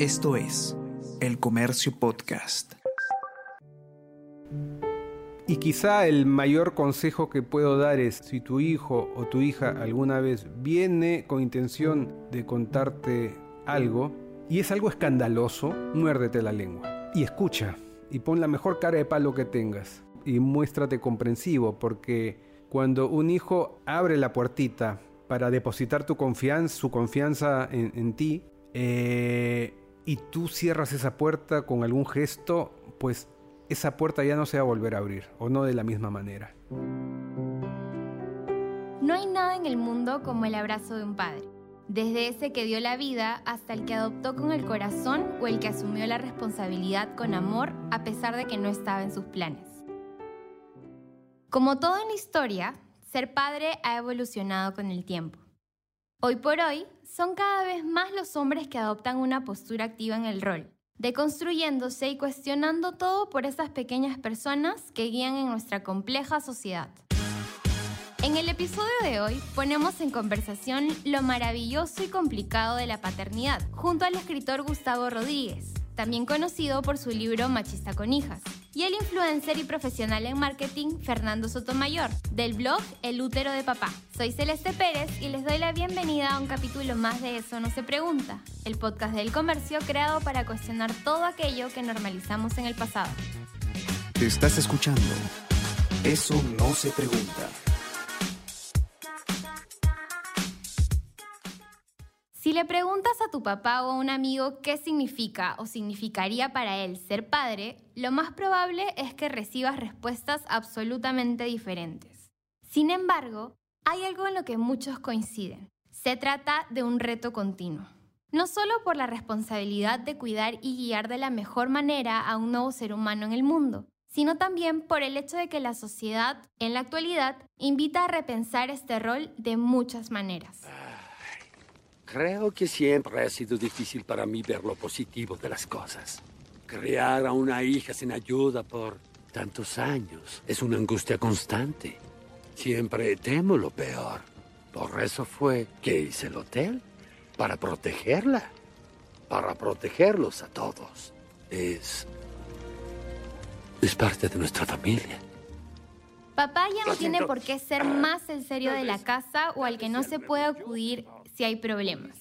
Esto es El Comercio Podcast. Y quizá el mayor consejo que puedo dar es si tu hijo o tu hija alguna vez viene con intención de contarte algo y es algo escandaloso, muérdete la lengua y escucha y pon la mejor cara de palo que tengas y muéstrate comprensivo porque cuando un hijo abre la puertita para depositar tu confianza, su confianza en, ti, eh, y tú cierras esa puerta con algún gesto, pues esa puerta ya no se va a volver a abrir, o no de la misma manera. No hay nada en el mundo como el abrazo de un padre, desde ese que dio la vida hasta el que adoptó con el corazón o el que asumió la responsabilidad con amor a pesar de que no estaba en sus planes. Como todo en la historia, ser padre ha evolucionado con el tiempo. Hoy por hoy, son cada vez más los hombres que adoptan una postura activa en el rol, deconstruyéndose y cuestionando todo por esas pequeñas personas que guían en nuestra compleja sociedad. En el episodio de hoy ponemos en conversación lo maravilloso y complicado de la paternidad, junto al escritor Gustavo Rodríguez, también conocido por su libro Machista con hijas, y el influencer y profesional en marketing Fernando Sotomayor, del blog El útero de papá. Soy Celeste Pérez y les doy la bienvenida a un capítulo más de Eso no se pregunta, el podcast del comercio creado para cuestionar todo aquello que normalizamos en el pasado. Te estás escuchando. Eso no se pregunta. Le preguntas a tu papá o a un amigo qué significa o significaría para él ser padre, lo más probable es que recibas respuestas absolutamente diferentes. Sin embargo, hay algo en lo que muchos coinciden. Se trata de un reto continuo. No solo por la responsabilidad de cuidar y guiar de la mejor manera a un nuevo ser humano en el mundo, sino también por el hecho de que la sociedad, en la actualidad, invita a repensar este rol de muchas maneras. Creo que siempre ha sido difícil para mí ver lo positivo de las cosas. Criar a una hija sin ayuda por tantos años es una angustia constante. Siempre temo lo peor. Por eso fue que hice el hotel, para protegerla, para protegerlos a todos. Es... es parte de nuestra familia. Papá ya no tiene por qué ser más el serio de la casa o al que no se puede acudir si hay problemas.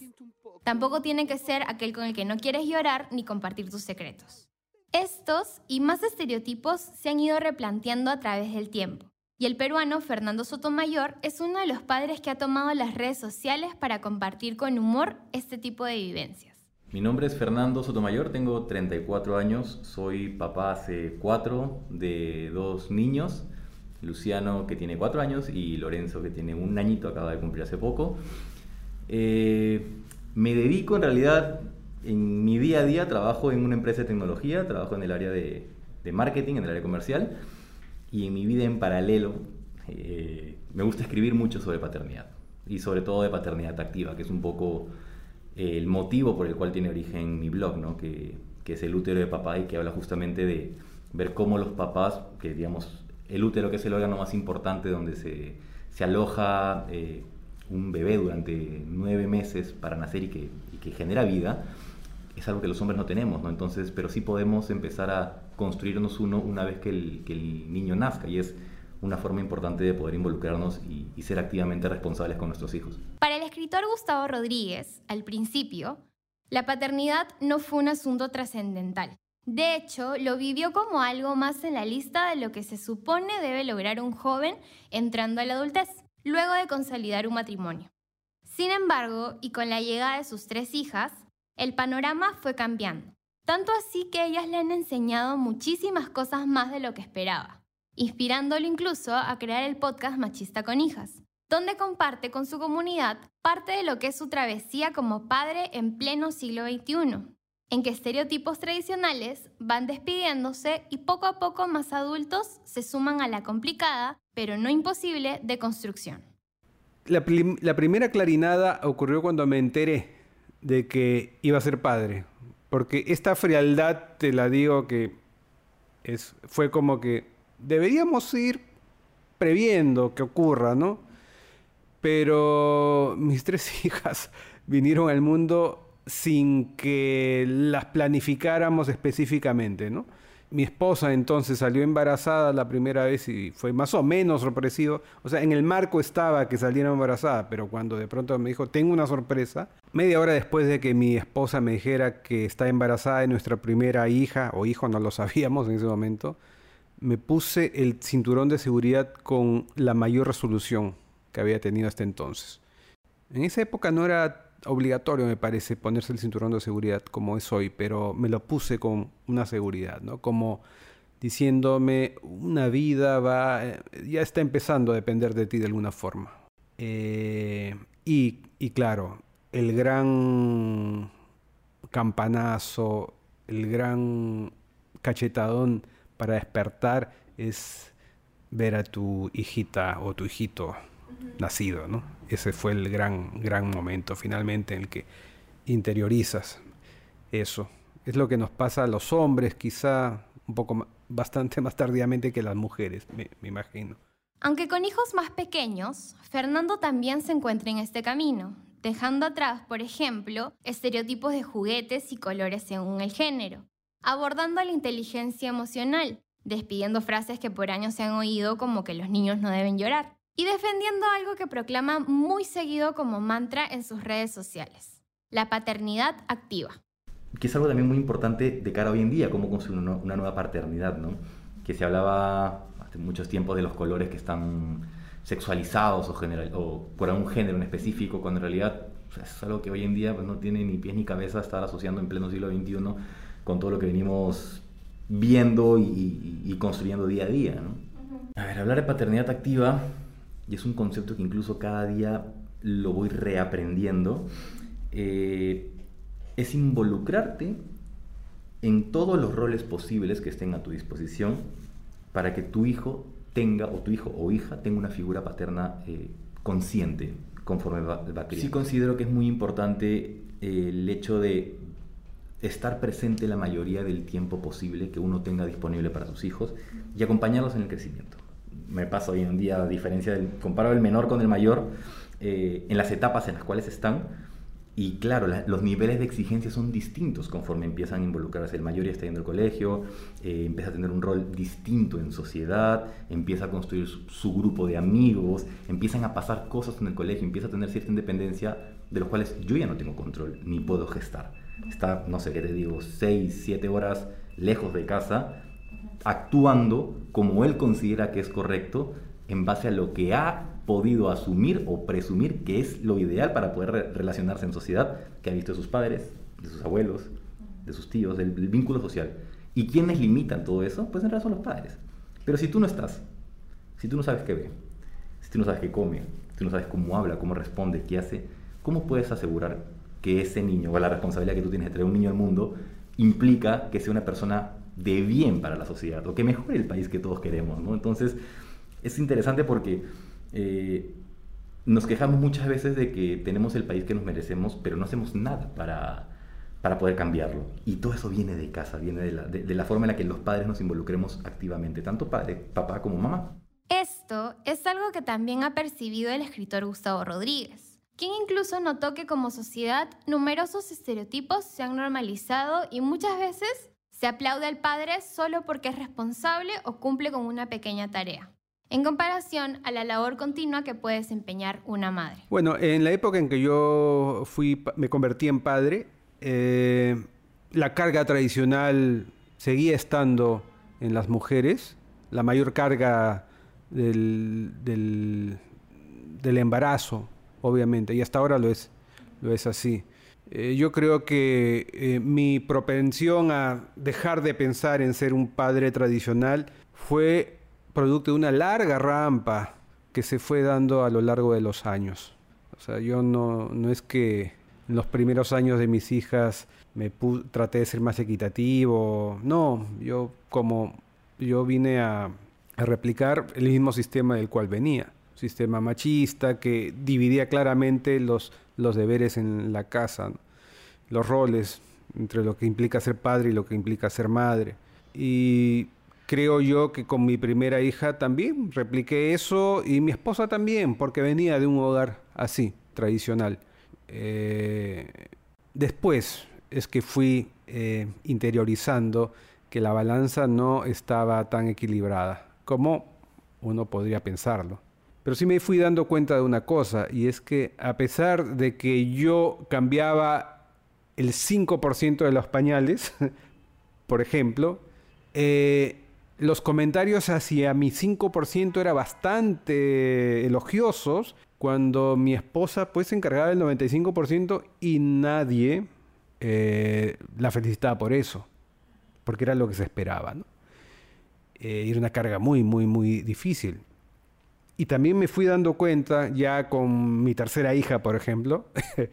Tampoco tiene que ser aquel con el que no quieres llorar ni compartir tus secretos. Estos y más estereotipos se han ido replanteando a través del tiempo. Y el peruano Fernando Sotomayor es uno de los padres que ha tomado las redes sociales para compartir con humor este tipo de vivencias. Mi nombre es Fernando Sotomayor, tengo 34 años, soy papá hace cuatro de dos niños, Luciano que tiene cuatro años y Lorenzo que tiene un añito, acaba de cumplir hace poco. Eh, me dedico en realidad, en mi día a día trabajo en una empresa de tecnología, trabajo en el área de, marketing, en el área comercial, y en mi vida en paralelo eh, me gusta escribir mucho sobre paternidad, y sobre todo de paternidad activa, que es un poco eh, el motivo por el cual tiene origen mi blog, ¿no? que, que es el útero de papá y que habla justamente de ver cómo los papás, que digamos, el útero que es el órgano más importante donde se, se aloja un bebé durante nueve meses para nacer y que, genera vida, es algo que los hombres no tenemos, ¿no? Entonces, pero sí podemos empezar a construirnos uno una vez que el, niño nazca y es una forma importante de poder involucrarnos y ser activamente responsables con nuestros hijos. Para el escritor Gustavo Rodríguez, al principio, la paternidad no fue un asunto trascendental. De hecho, lo vivió como algo más en la lista de lo que se supone debe lograr un joven entrando a la adultez luego de consolidar un matrimonio. Sin embargo, y con la llegada de sus tres hijas, el panorama fue cambiando, tanto así que ellas le han enseñado muchísimas cosas más de lo que esperaba, inspirándolo incluso a crear el podcast Machista con Hijas, donde comparte con su comunidad parte de lo que es su travesía como padre en pleno siglo XXI, en que estereotipos tradicionales van despidiéndose y poco a poco más adultos se suman a la complicada pero no imposible, de construcción. La, primera clarinada ocurrió cuando me enteré de que iba a ser padre, porque esta frialdad, te la digo que es, fue como que deberíamos ir previendo que ocurra, ¿no? Pero mis tres hijas vinieron al mundo sin que las planificáramos específicamente, ¿no? Mi esposa entonces salió embarazada la primera vez y fue más o menos sorpresivo. O sea, en el marco estaba que saliera embarazada, pero cuando de pronto me dijo, tengo una sorpresa, media hora después de que mi esposa me dijera que está embarazada de nuestra primera hija o hijo, no lo sabíamos en ese momento, me puse el cinturón de seguridad con la mayor resolución que había tenido hasta entonces. En esa época no era obligatorio, me parece, ponerse el cinturón de seguridad como es hoy, pero me lo puse con una seguridad, ¿no? Como diciéndome, una vida va, eh, ya está empezando a depender de ti de alguna forma. Eh, y, y claro, el gran campanazo, el gran cachetadón para despertar es ver a tu hijita o tu hijito nacido, ¿no? Ese fue el gran, gran momento finalmente en el que interiorizas eso. Es lo que nos pasa a los hombres, quizá un poco bastante más tardíamente que las mujeres, me, me imagino. Aunque con hijos más pequeños, Fernando también se encuentra en este camino, dejando atrás, por ejemplo, estereotipos de juguetes y colores según el género, abordando la inteligencia emocional, despidiendo frases que por años se han oído como que los niños no deben llorar y defendiendo algo que proclama muy seguido como mantra en sus redes sociales, la paternidad activa. Que es algo también muy importante de cara a hoy en día, cómo construir una, nueva paternidad, ¿no? Que se hablaba hace muchos tiempos de los colores que están sexualizados o, general, o por algún género en específico, cuando en realidad es algo que hoy en día pues, no tiene ni pies ni cabeza estar asociando en pleno siglo XXI con todo lo que venimos viendo y, y construyendo día a día. ¿no? A ver, hablar de paternidad activa y es un concepto que incluso cada día lo voy reaprendiendo, eh, es involucrarte en todos los roles posibles que estén a tu disposición para que tu hijo tenga, o tu hijo o hija tenga una figura paterna eh, consciente conforme va, va Sí considero que es muy importante eh, el hecho de estar presente la mayoría del tiempo posible que uno tenga disponible para sus hijos y acompañarlos en el crecimiento me pasa hoy en día, a diferencia del, comparo el menor con el mayor, eh, en las etapas en las cuales están. Y claro, los niveles de exigencia son distintos conforme empiezan a involucrarse. El mayor ya está yendo al colegio, eh, empieza a tener un rol distinto en sociedad, empieza a construir su, grupo de amigos, empiezan a pasar cosas en el colegio, empieza a tener cierta independencia de los cuales yo ya no tengo control ni puedo gestar. Está, no sé qué te digo, 6, 7 horas lejos de casa actuando como él considera que es correcto en base a lo que ha podido asumir o presumir que es lo ideal para poder relacionarse en sociedad, que ha visto de sus padres, de sus abuelos, de sus tíos, del, vínculo social. ¿Y quiénes limitan todo eso? Pues en realidad son los padres. Pero si tú no estás, si tú no sabes qué ve, si tú no sabes qué come, si tú no sabes cómo habla, cómo responde, qué hace, ¿cómo puedes asegurar que ese niño, o la responsabilidad que tú tienes de traer un niño al mundo, implica que sea una persona de bien para la sociedad o que mejore el país que todos queremos. ¿no? Entonces, es interesante porque eh, nos quejamos muchas veces de que tenemos el país que nos merecemos, pero no hacemos nada para, para poder cambiarlo. Y todo eso viene de casa, viene de la, de, la forma en la que los padres nos involucremos activamente, tanto padre, papá como mamá. Esto es algo que también ha percibido el escritor Gustavo Rodríguez, quien incluso notó que como sociedad numerosos estereotipos se han normalizado y muchas veces se aplaude al padre solo porque es responsable o cumple con una pequeña tarea, en comparación a la labor continua que puede desempeñar una madre. Bueno, en la época en que yo fui, me convertí en padre, eh, la carga tradicional seguía estando en las mujeres, la mayor carga del, del embarazo, obviamente, y hasta ahora lo es, lo es así. Eh, yo creo que eh, mi propensión a dejar de pensar en ser un padre tradicional fue producto de una larga rampa que se fue dando a lo largo de los años. O sea, yo no, no es que en los primeros años de mis hijas me traté de ser más equitativo. No, yo como yo vine a, replicar el mismo sistema del cual venía sistema machista que dividía claramente los, los deberes en la casa, los roles entre lo que implica ser padre y lo que implica ser madre. Y creo yo que con mi primera hija también repliqué eso y mi esposa también, porque venía de un hogar así, tradicional. Eh, Después es que fui eh, interiorizando que la balanza no estaba tan equilibrada como uno podría pensarlo. Pero sí me fui dando cuenta de una cosa, y es que a pesar de que yo cambiaba el 5% de los pañales, por ejemplo, eh, los comentarios hacia mi 5% eran bastante elogiosos, cuando mi esposa pues se encargaba del 95% y nadie eh, la felicitaba por eso, porque era lo que se esperaba. Eh, era una carga muy, muy, muy difícil. Y también me fui dando cuenta, ya con mi tercera hija, por ejemplo,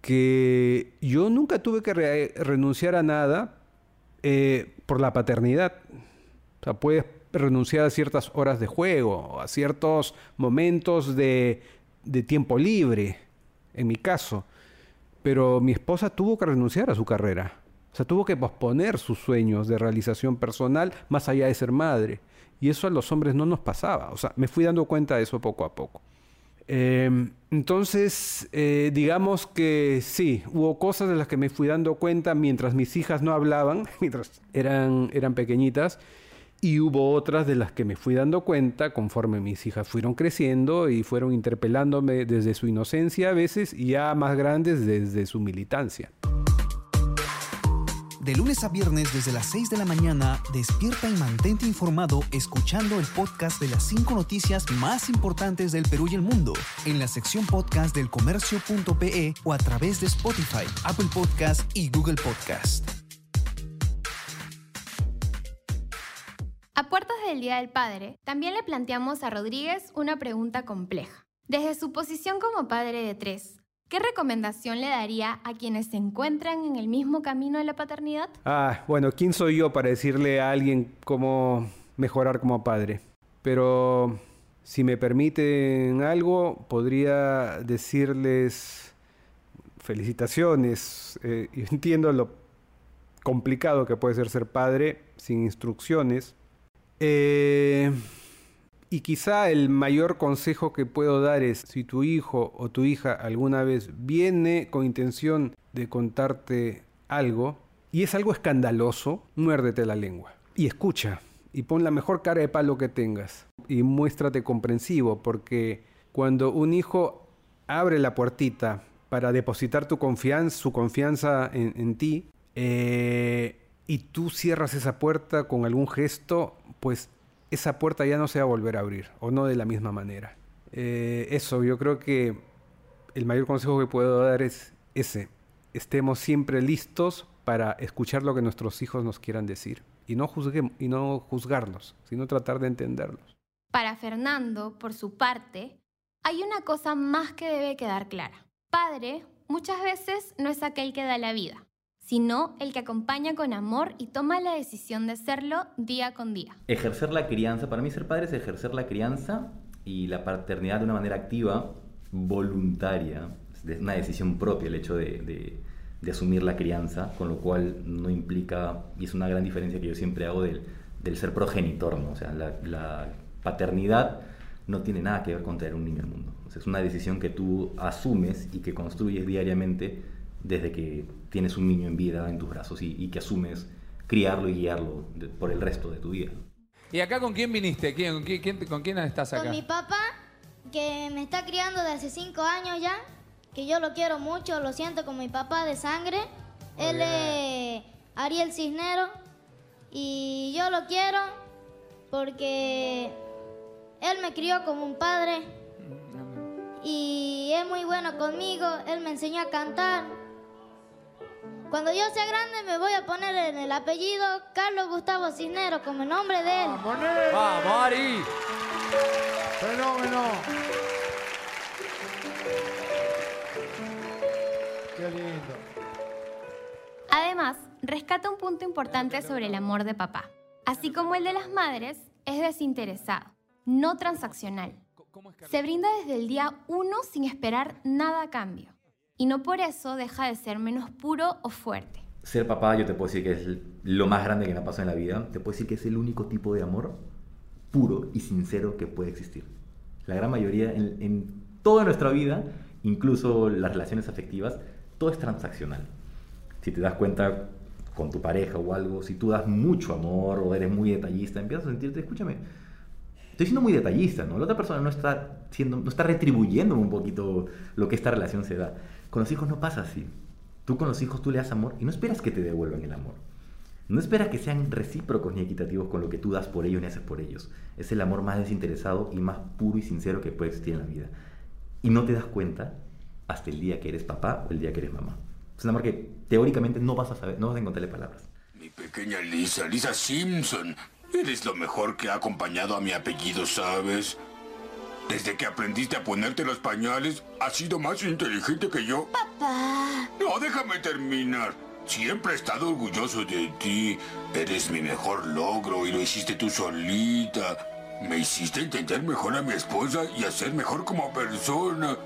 que yo nunca tuve que renunciar a nada eh, por la paternidad. O sea, puedes renunciar a ciertas horas de juego, a ciertos momentos de, de tiempo libre, en mi caso. Pero mi esposa tuvo que renunciar a su carrera. O sea, tuvo que posponer sus sueños de realización personal más allá de ser madre. Y eso a los hombres no nos pasaba. O sea, me fui dando cuenta de eso poco a poco. Em, entonces, eh, digamos que sí, hubo cosas de las que me fui dando cuenta mientras mis hijas no hablaban, mientras eran, eran pequeñitas, y hubo otras de las que me fui dando cuenta conforme mis hijas fueron creciendo y fueron interpelándome desde su inocencia a veces y ya más grandes desde su militancia. De lunes a viernes desde las 6 de la mañana, despierta y mantente informado escuchando el podcast de las 5 noticias más importantes del Perú y el mundo en la sección podcast del comercio.pe o a través de Spotify, Apple Podcast y Google Podcast. A puertas del Día del Padre, también le planteamos a Rodríguez una pregunta compleja. Desde su posición como padre de tres, ¿Qué recomendación le daría a quienes se encuentran en el mismo camino de la paternidad? Ah, bueno, ¿quién soy yo para decirle a alguien cómo mejorar como padre? Pero si me permiten algo, podría decirles felicitaciones. Eh, entiendo lo complicado que puede ser ser padre sin instrucciones. Eh, y quizá el mayor consejo que puedo dar es, si tu hijo o tu hija alguna vez viene con intención de contarte algo y es algo escandaloso, muérdete la lengua y escucha y pon la mejor cara de palo que tengas y muéstrate comprensivo porque cuando un hijo abre la puertita para depositar tu confianza, su confianza en, ti, eh, y tú cierras esa puerta con algún gesto, pues esa puerta ya no se va a volver a abrir, o no de la misma manera. Eh, eso, yo creo que el mayor consejo que puedo dar es ese. Estemos siempre listos para escuchar lo que nuestros hijos nos quieran decir y no, y no juzgarlos, sino tratar de entenderlos. Para Fernando, por su parte, hay una cosa más que debe quedar clara. Padre muchas veces no es aquel que da la vida, sino el que acompaña con amor y toma la decisión de serlo día con día. Ejercer la crianza, para mí ser padre es ejercer la crianza y la paternidad de una manera activa, voluntaria, es una decisión propia el hecho de, asumir la crianza, con lo cual no implica, y es una gran diferencia que yo siempre hago del, ser progenitor, ¿no? o sea, la, paternidad no tiene nada que ver con traer un niño al mundo. es una decisión que tú asumes y que construyes diariamente desde que tienes un niño en vida en tus brazos y, que asumes criarlo y guiarlo por el resto de tu vida. ¿Y acá con quién viniste? ¿Quién, con quién estás acá? Con mi papá, que me está criando desde hace cinco años ya, que yo lo quiero mucho, lo siento como mi papá de sangre. Él es Ariel Cisnero y yo lo quiero porque él me crió como un padre y es muy bueno conmigo, él me enseñó a cantar, cuando yo sea grande me voy a poner en el apellido Carlos Gustavo Cisneros como el nombre de él. ¡Vamos, Ari! ¡Fenómeno! ¡Qué lindo! Además, rescata un punto importante sobre el amor de papá. Así como el de las madres, es desinteresado, no transaccional. Se brinda desde el día uno sin esperar nada a cambio y no por eso deja de ser menos puro o fuerte. Ser papá yo te puedo decir que es lo más grande que me ha pasado en la vida. Te puedo decir que es el único tipo de amor puro y sincero que puede existir. La gran mayoría, en, toda nuestra vida, incluso las relaciones afectivas, todo es transaccional. Si te das cuenta con tu pareja o algo, si tú das mucho amor o eres muy detallista, empiezas a sentirte, escúchame, estoy siendo muy detallista, ¿no? La otra persona no está, siendo, no está retribuyendo un poquito lo que esta relación se da. Con los hijos no pasa así. Tú con los hijos tú le das amor y no esperas que te devuelvan el amor. No esperas que sean recíprocos ni equitativos con lo que tú das por ellos ni haces por ellos. Es el amor más desinteresado y más puro y sincero que puede existir en la vida. Y no te das cuenta hasta el día que eres papá o el día que eres mamá. Es un amor que teóricamente no vas a saber, no vas a encontrarle palabras. Mi pequeña Lisa, Lisa Simpson. Eres lo mejor que ha acompañado a mi apellido, ¿sabes? Desde que aprendiste a ponerte los pañales, has sido más inteligente que yo. Papá. No, déjame terminar. Siempre he estado orgulloso de ti. Eres mi mejor logro y lo hiciste tú solita. Me hiciste entender mejor a mi esposa y a ser mejor como persona.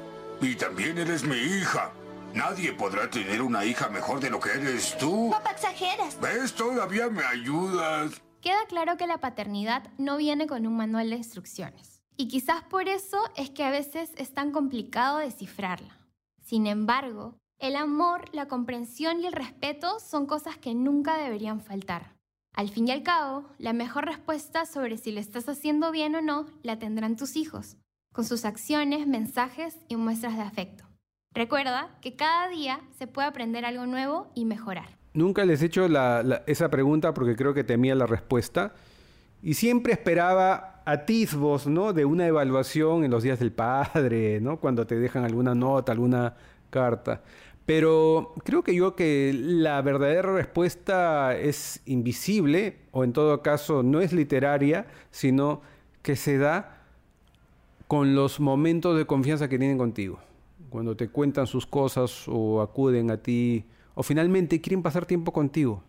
Y también eres mi hija. Nadie podrá tener una hija mejor de lo que eres tú. Papá, exageras. ¿Ves? Todavía me ayudas. Queda claro que la paternidad no viene con un manual de instrucciones. Y quizás por eso es que a veces es tan complicado descifrarla. Sin embargo, el amor, la comprensión y el respeto son cosas que nunca deberían faltar. Al fin y al cabo, la mejor respuesta sobre si lo estás haciendo bien o no la tendrán tus hijos, con sus acciones, mensajes y muestras de afecto. Recuerda que cada día se puede aprender algo nuevo y mejorar. Nunca les he hecho esa pregunta porque creo que temía la respuesta y siempre esperaba atisbos ¿no? de una evaluación en los días del padre, ¿no? cuando te dejan alguna nota, alguna carta. Pero creo que yo que la verdadera respuesta es invisible, o en todo caso no es literaria, sino que se da con los momentos de confianza que tienen contigo. Cuando te cuentan sus cosas o acuden a ti, o finalmente quieren pasar tiempo contigo.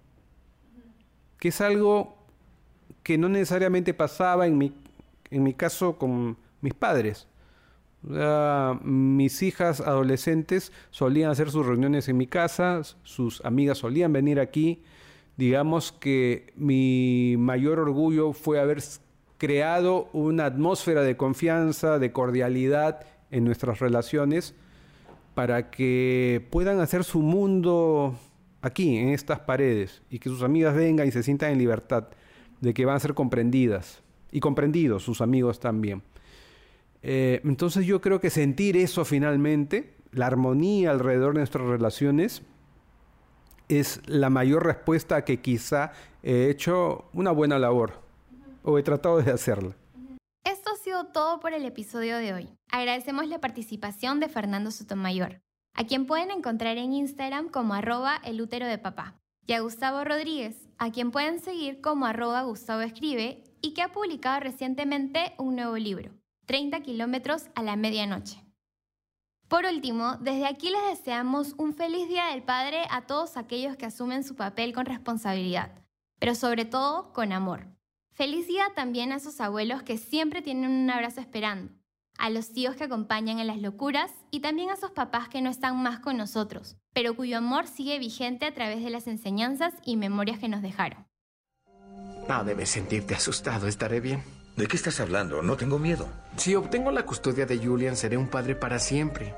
Que es algo que no necesariamente pasaba en mi, en mi caso con mis padres mis hijas adolescentes solían hacer sus reuniones en mi casa, sus amigas solían venir aquí. Digamos que mi mayor orgullo fue haber creado una atmósfera de confianza, de cordialidad en nuestras relaciones para que puedan hacer su mundo aquí, en estas paredes, y que sus amigas vengan y se sientan en libertad de que van a ser comprendidas y comprendidos sus amigos también. Eh, entonces yo creo que sentir eso finalmente, la armonía alrededor de nuestras relaciones, es la mayor respuesta a que quizá he hecho una buena labor o he tratado de hacerla. Esto ha sido todo por el episodio de hoy. Agradecemos la participación de Fernando Sotomayor, a quien pueden encontrar en Instagram como arroba el útero de papá, y a Gustavo Rodríguez, a quien pueden seguir como arroba Gustavo Escribe y que ha publicado recientemente un nuevo libro. 30 kilómetros a la medianoche. Por último, desde aquí les deseamos un feliz Día del Padre a todos aquellos que asumen su papel con responsabilidad, pero sobre todo con amor. Feliz día también a esos abuelos que siempre tienen un abrazo esperando, a los tíos que acompañan en las locuras y también a esos papás que no están más con nosotros, pero cuyo amor sigue vigente a través de las enseñanzas y memorias que nos dejaron. No debes sentirte asustado, estaré bien. ¿De qué estás hablando? No tengo miedo. Si obtengo la custodia de Julian, seré un padre para siempre.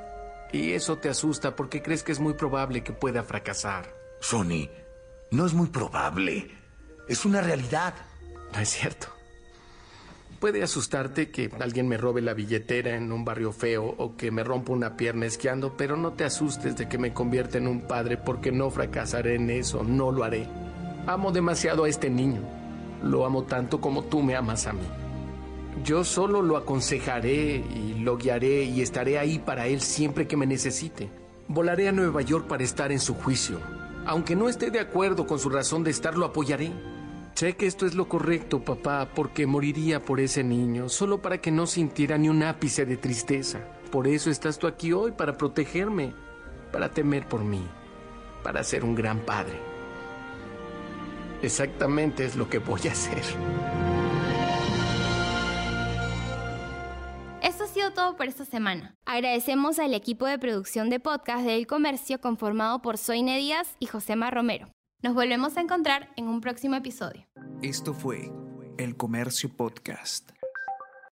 Y eso te asusta porque crees que es muy probable que pueda fracasar. Sonny, no es muy probable. Es una realidad. No es cierto. Puede asustarte que alguien me robe la billetera en un barrio feo o que me rompa una pierna esquiando, pero no te asustes de que me convierta en un padre porque no fracasaré en eso, no lo haré. Amo demasiado a este niño. Lo amo tanto como tú me amas a mí. Yo solo lo aconsejaré y lo guiaré y estaré ahí para él siempre que me necesite. Volaré a Nueva York para estar en su juicio. Aunque no esté de acuerdo con su razón de estar, lo apoyaré. Sé que esto es lo correcto, papá, porque moriría por ese niño, solo para que no sintiera ni un ápice de tristeza. Por eso estás tú aquí hoy, para protegerme, para temer por mí, para ser un gran padre. Exactamente es lo que voy a hacer. Eso ha sido todo por esta semana. Agradecemos al equipo de producción de podcast de El Comercio conformado por Soine Díaz y Josema Romero. Nos volvemos a encontrar en un próximo episodio. Esto fue El Comercio Podcast.